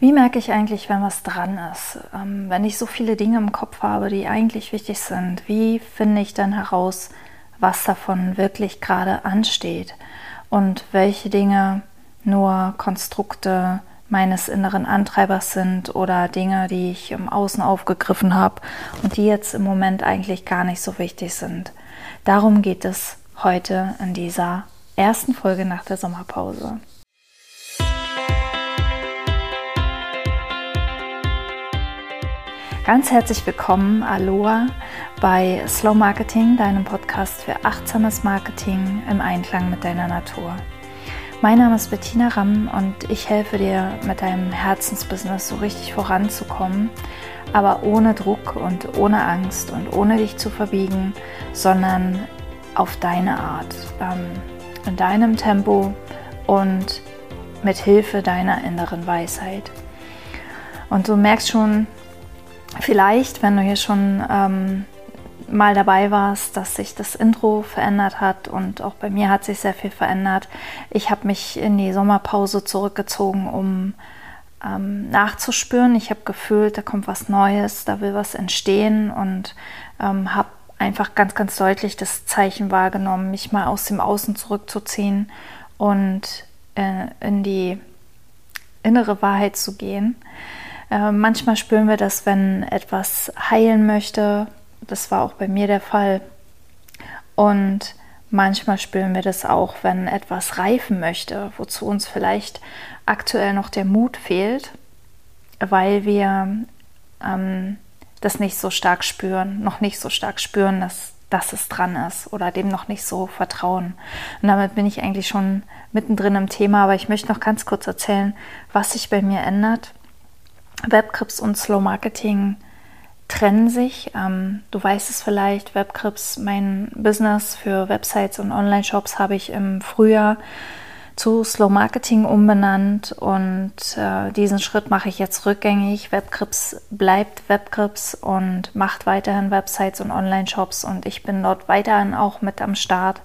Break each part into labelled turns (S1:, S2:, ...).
S1: Wie merke ich eigentlich, wenn was dran ist? Ähm, wenn ich so viele Dinge im Kopf habe, die eigentlich wichtig sind, wie finde ich dann heraus, was davon wirklich gerade ansteht und welche Dinge nur Konstrukte meines inneren Antreibers sind oder Dinge, die ich im Außen aufgegriffen habe und die jetzt im Moment eigentlich gar nicht so wichtig sind. Darum geht es heute in dieser ersten Folge nach der Sommerpause. Ganz herzlich willkommen, Aloha, bei Slow Marketing, deinem Podcast für achtsames Marketing im Einklang mit deiner Natur. Mein Name ist Bettina Ramm und ich helfe dir mit deinem Herzensbusiness so richtig voranzukommen, aber ohne Druck und ohne Angst und ohne dich zu verbiegen, sondern auf deine Art, ähm, in deinem Tempo und mit Hilfe deiner inneren Weisheit. Und du merkst schon, vielleicht, wenn du hier schon ähm, mal dabei warst, dass sich das Intro verändert hat und auch bei mir hat sich sehr viel verändert. Ich habe mich in die Sommerpause zurückgezogen, um ähm, nachzuspüren. Ich habe gefühlt, da kommt was Neues, da will was entstehen und ähm, habe einfach ganz, ganz deutlich das Zeichen wahrgenommen, mich mal aus dem Außen zurückzuziehen und äh, in die innere Wahrheit zu gehen. Äh, manchmal spüren wir das, wenn etwas heilen möchte. Das war auch bei mir der Fall. Und manchmal spüren wir das auch, wenn etwas reifen möchte, wozu uns vielleicht aktuell noch der Mut fehlt, weil wir ähm, das nicht so stark spüren, noch nicht so stark spüren, dass, dass es dran ist oder dem noch nicht so vertrauen. Und damit bin ich eigentlich schon mittendrin im Thema, aber ich möchte noch ganz kurz erzählen, was sich bei mir ändert Webcrips und Slow Marketing trennen sich. Ähm, du weißt es vielleicht, Webcrips, mein Business für Websites und Online-Shops habe ich im Frühjahr zu Slow Marketing umbenannt und äh, diesen Schritt mache ich jetzt rückgängig. Webcrips bleibt Webcrips und macht weiterhin Websites und Online-Shops und ich bin dort weiterhin auch mit am Start.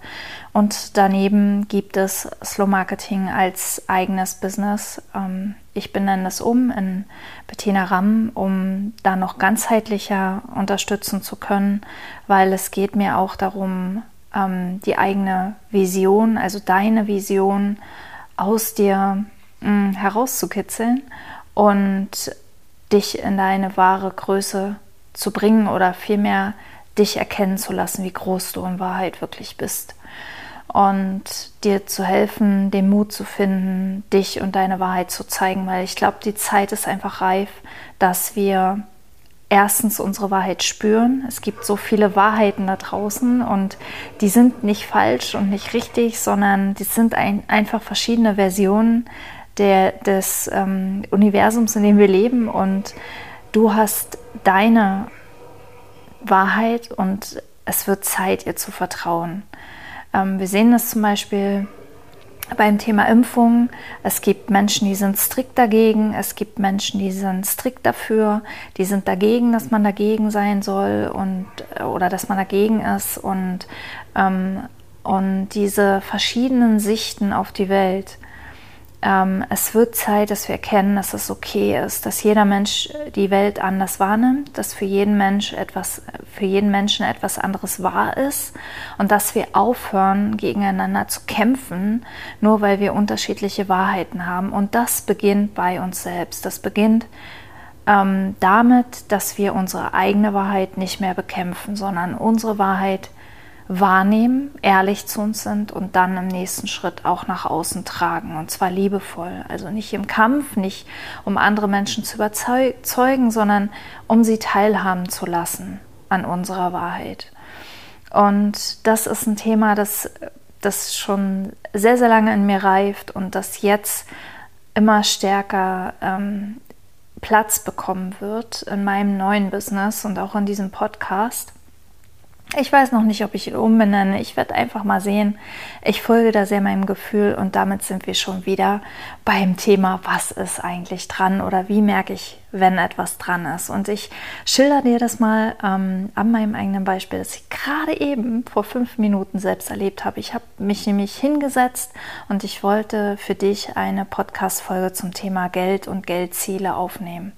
S1: Und daneben gibt es Slow Marketing als eigenes Business. Ähm, ich benenne es um in Bettina Ramm, um da noch ganzheitlicher unterstützen zu können, weil es geht mir auch darum, ähm, die eigene Vision, also deine Vision aus dir mh, mm, herauszukitzeln und dich in deine wahre Größe zu bringen oder vielmehr dich erkennen zu lassen, wie groß du in Wahrheit wirklich bist. Und dir zu helfen, den Mut zu finden, dich und deine Wahrheit zu zeigen, weil ich glaube, die Zeit ist einfach reif, dass wir erstens unsere Wahrheit spüren. Es gibt so viele Wahrheiten da draußen und die sind nicht falsch und nicht richtig, sondern die sind ein, einfach verschiedene Versionen der, des ähm, Universums, in dem wir leben und du hast deine Wahrheit und es wird Zeit, ihr zu vertrauen. Ähm, wir sehen das zum Beispiel beim Thema Impfung. Es gibt Menschen, die sind strikt dagegen. Es gibt Menschen, die sind strikt dafür. Die sind dagegen, dass man dagegen sein soll und oder dass man dagegen ist. Und, ähm, und diese verschiedenen Sichten auf die Welt ähm, es wird Zeit, dass wir erkennen, dass es okay ist, dass jeder Mensch die Welt anders wahrnimmt, dass für jeden Mensch etwas, für jeden Menschen etwas anderes wahr ist und dass wir aufhören, gegeneinander zu kämpfen, nur weil wir unterschiedliche Wahrheiten haben. Und das beginnt bei uns selbst. Das beginnt ähm, damit, dass wir unsere eigene Wahrheit nicht mehr bekämpfen, sondern unsere Wahrheit wahrnehmen, ehrlich zu uns sind und dann im nächsten Schritt auch nach außen tragen. Und zwar liebevoll. Also nicht im Kampf, nicht um andere Menschen zu überzeugen, sondern um sie teilhaben zu lassen an unserer Wahrheit. Und das ist ein Thema, das, das schon sehr, sehr lange in mir reift und das jetzt immer stärker ähm, Platz bekommen wird in meinem neuen Business und auch in diesem Podcast. Ich weiß noch nicht, ob ich ihn umbenenne. Ich werde einfach mal sehen. Ich folge da sehr meinem Gefühl und damit sind wir schon wieder beim Thema, was ist eigentlich dran oder wie merke ich, wenn etwas dran ist. Und ich schilder dir das mal ähm, an meinem eigenen Beispiel, das ich gerade eben vor fünf Minuten selbst erlebt habe. Ich habe mich nämlich hingesetzt und ich wollte für dich eine Podcast-Folge zum Thema Geld und Geldziele aufnehmen.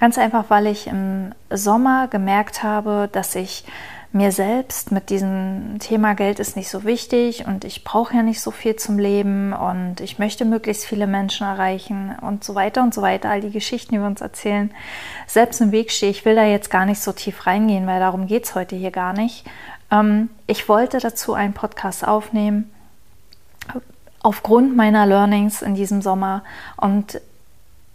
S1: Ganz einfach, weil ich im Sommer gemerkt habe, dass ich mir selbst mit diesem Thema Geld ist nicht so wichtig und ich brauche ja nicht so viel zum Leben und ich möchte möglichst viele Menschen erreichen und so weiter und so weiter. All die Geschichten, die wir uns erzählen, selbst im Weg stehe. Ich will da jetzt gar nicht so tief reingehen, weil darum geht es heute hier gar nicht. Ähm, ich wollte dazu einen Podcast aufnehmen aufgrund meiner Learnings in diesem Sommer und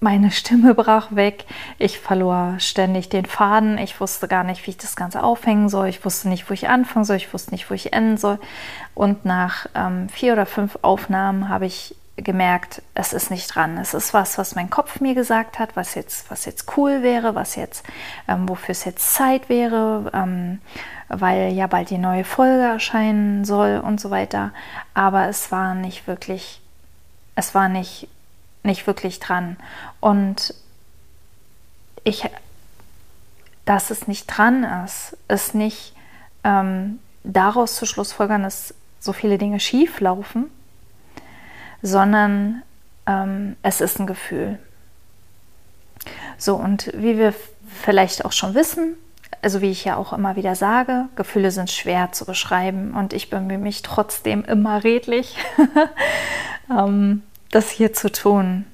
S1: meine Stimme brach weg. Ich verlor ständig den Faden. Ich wusste gar nicht, wie ich das Ganze aufhängen soll. Ich wusste nicht, wo ich anfangen soll. Ich wusste nicht, wo ich enden soll. Und nach ähm, vier oder fünf Aufnahmen habe ich gemerkt, es ist nicht dran. Es ist was, was mein Kopf mir gesagt hat, was jetzt, was jetzt cool wäre, was jetzt, ähm, wofür es jetzt Zeit wäre, ähm, weil ja bald die neue Folge erscheinen soll und so weiter. Aber es war nicht wirklich, es war nicht nicht wirklich dran. Und ich, dass es nicht dran ist, ist nicht ähm, daraus zu schlussfolgern, dass so viele Dinge schief laufen, sondern ähm, es ist ein Gefühl. So, und wie wir vielleicht auch schon wissen, also wie ich ja auch immer wieder sage, Gefühle sind schwer zu beschreiben und ich bemühe mich trotzdem immer redlich, ähm, das hier zu tun.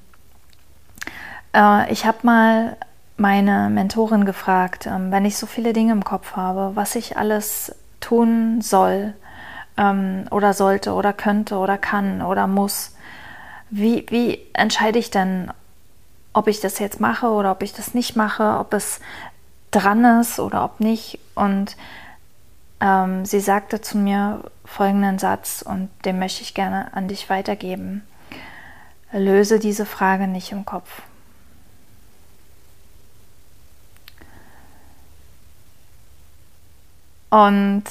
S1: Äh, ich habe mal meine Mentorin gefragt, ähm, wenn ich so viele Dinge im Kopf habe, was ich alles tun soll ähm, oder sollte oder könnte oder kann oder muss. Wie, wie entscheide ich denn, ob ich das jetzt mache oder ob ich das nicht mache, ob es dran ist oder ob nicht? Und ähm, sie sagte zu mir folgenden Satz und den möchte ich gerne an dich weitergeben. Löse diese Frage nicht im Kopf. Und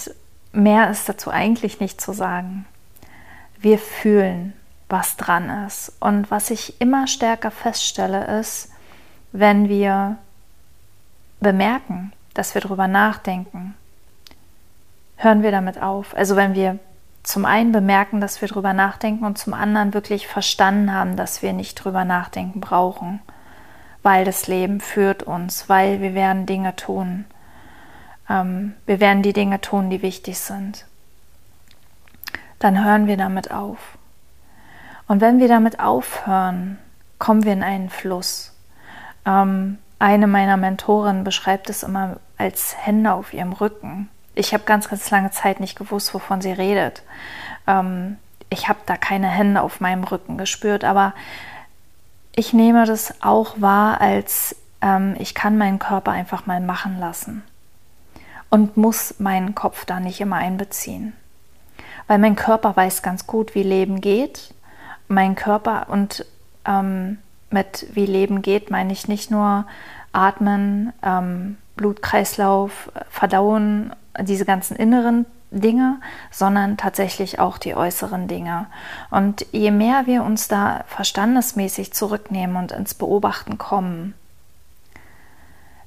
S1: mehr ist dazu eigentlich nicht zu sagen. Wir fühlen, was dran ist. Und was ich immer stärker feststelle, ist, wenn wir bemerken, dass wir darüber nachdenken, hören wir damit auf. Also wenn wir zum einen bemerken, dass wir drüber nachdenken und zum anderen wirklich verstanden haben, dass wir nicht drüber nachdenken brauchen, weil das Leben führt uns, weil wir werden Dinge tun. Ähm, wir werden die Dinge tun, die wichtig sind. Dann hören wir damit auf. Und wenn wir damit aufhören, kommen wir in einen Fluss. Ähm, eine meiner Mentoren beschreibt es immer als Hände auf ihrem Rücken ich habe ganz, ganz lange Zeit nicht gewusst, wovon sie redet. Ähm, ich habe da keine Hände auf meinem Rücken gespürt, aber ich nehme das auch wahr, als ähm, ich kann meinen Körper einfach mal machen lassen und muss meinen Kopf da nicht immer einbeziehen. Weil mein Körper weiß ganz gut, wie Leben geht. Mein Körper und ähm, mit wie Leben geht meine ich nicht nur Atmen, ähm, Blutkreislauf, Verdauen diese ganzen inneren Dinge, sondern tatsächlich auch die äußeren Dinge. Und je mehr wir uns da verstandesmäßig zurücknehmen und ins Beobachten kommen,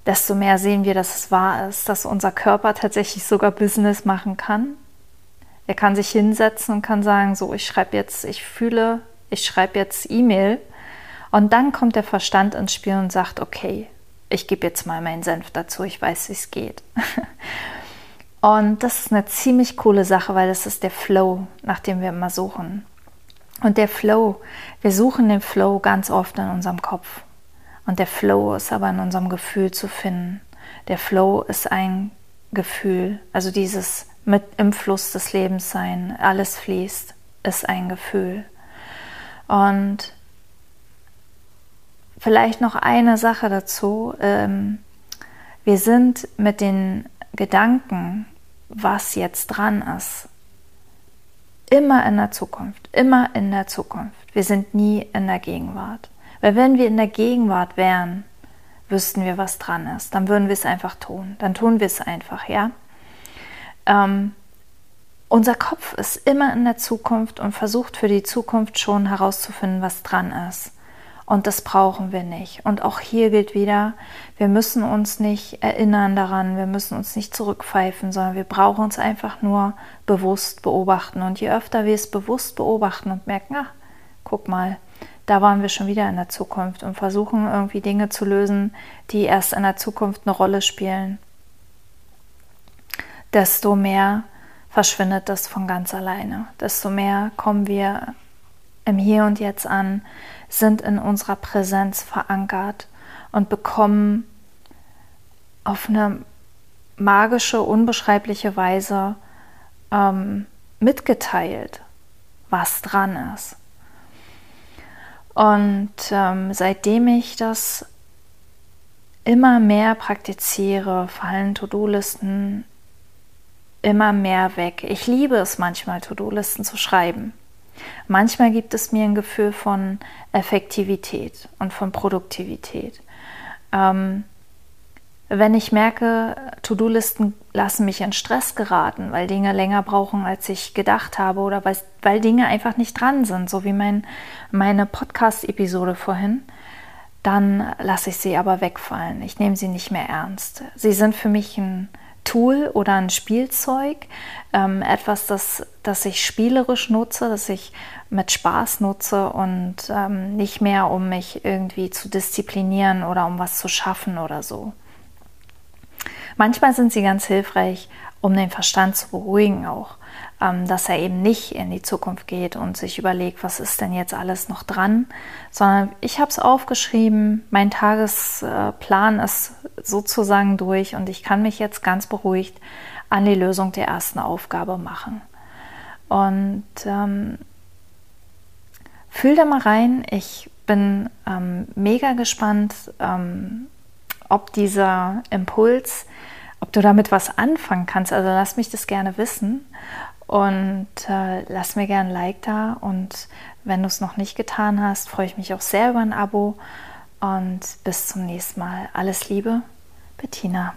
S1: desto mehr sehen wir, dass es wahr ist, dass unser Körper tatsächlich sogar Business machen kann. Er kann sich hinsetzen und kann sagen, so, ich schreibe jetzt, ich fühle, ich schreibe jetzt E-Mail. Und dann kommt der Verstand ins Spiel und sagt, okay, ich gebe jetzt mal meinen Senf dazu, ich weiß, wie es geht. Und das ist eine ziemlich coole Sache, weil das ist der Flow, nach dem wir immer suchen. Und der Flow, wir suchen den Flow ganz oft in unserem Kopf. Und der Flow ist aber in unserem Gefühl zu finden. Der Flow ist ein Gefühl, also dieses mit im Fluss des Lebens sein, alles fließt, ist ein Gefühl. Und vielleicht noch eine Sache dazu. Ähm, wir sind mit den Gedanken was jetzt dran ist. Immer in der Zukunft, immer in der Zukunft. Wir sind nie in der Gegenwart. Weil wenn wir in der Gegenwart wären, wüssten wir, was dran ist. Dann würden wir es einfach tun. Dann tun wir es einfach, ja. Ähm, unser Kopf ist immer in der Zukunft und versucht für die Zukunft schon herauszufinden, was dran ist. Und das brauchen wir nicht. Und auch hier gilt wieder, wir müssen uns nicht erinnern daran, wir müssen uns nicht zurückpfeifen, sondern wir brauchen uns einfach nur bewusst beobachten. Und je öfter wir es bewusst beobachten und merken, ach, guck mal, da waren wir schon wieder in der Zukunft und versuchen irgendwie Dinge zu lösen, die erst in der Zukunft eine Rolle spielen, desto mehr verschwindet das von ganz alleine. Desto mehr kommen wir im Hier und Jetzt an, sind in unserer Präsenz verankert und bekommen auf eine magische, unbeschreibliche Weise ähm, mitgeteilt, was dran ist. Und ähm, seitdem ich das immer mehr praktiziere, fallen To-Do-Listen immer mehr weg. Ich liebe es manchmal, To-Do-Listen zu schreiben. Manchmal gibt es mir ein Gefühl von Effektivität und von Produktivität. Ähm, wenn ich merke, To-Do-Listen lassen mich in Stress geraten, weil Dinge länger brauchen, als ich gedacht habe oder weil, weil Dinge einfach nicht dran sind, so wie mein, meine Podcast-Episode vorhin, dann lasse ich sie aber wegfallen. Ich nehme sie nicht mehr ernst. Sie sind für mich ein Tool oder ein Spielzeug, ähm, etwas, das, das ich spielerisch nutze, das ich mit Spaß nutze und ähm, nicht mehr, um mich irgendwie zu disziplinieren oder um was zu schaffen oder so. Manchmal sind sie ganz hilfreich, um den Verstand zu beruhigen auch, ähm, dass er eben nicht in die Zukunft geht und sich überlegt, was ist denn jetzt alles noch dran, sondern ich habe es aufgeschrieben, mein Tagesplan ist sozusagen durch und ich kann mich jetzt ganz beruhigt an die Lösung der ersten Aufgabe machen. Und ähm, fühl da mal rein, ich bin ähm, mega gespannt, ähm, ob dieser Impuls, ob du damit was anfangen kannst. Also lass mich das gerne wissen und äh, lass mir gerne ein Like da. Und wenn du es noch nicht getan hast, freue ich mich auch sehr über ein Abo. Und bis zum nächsten Mal. Alles Liebe, Bettina.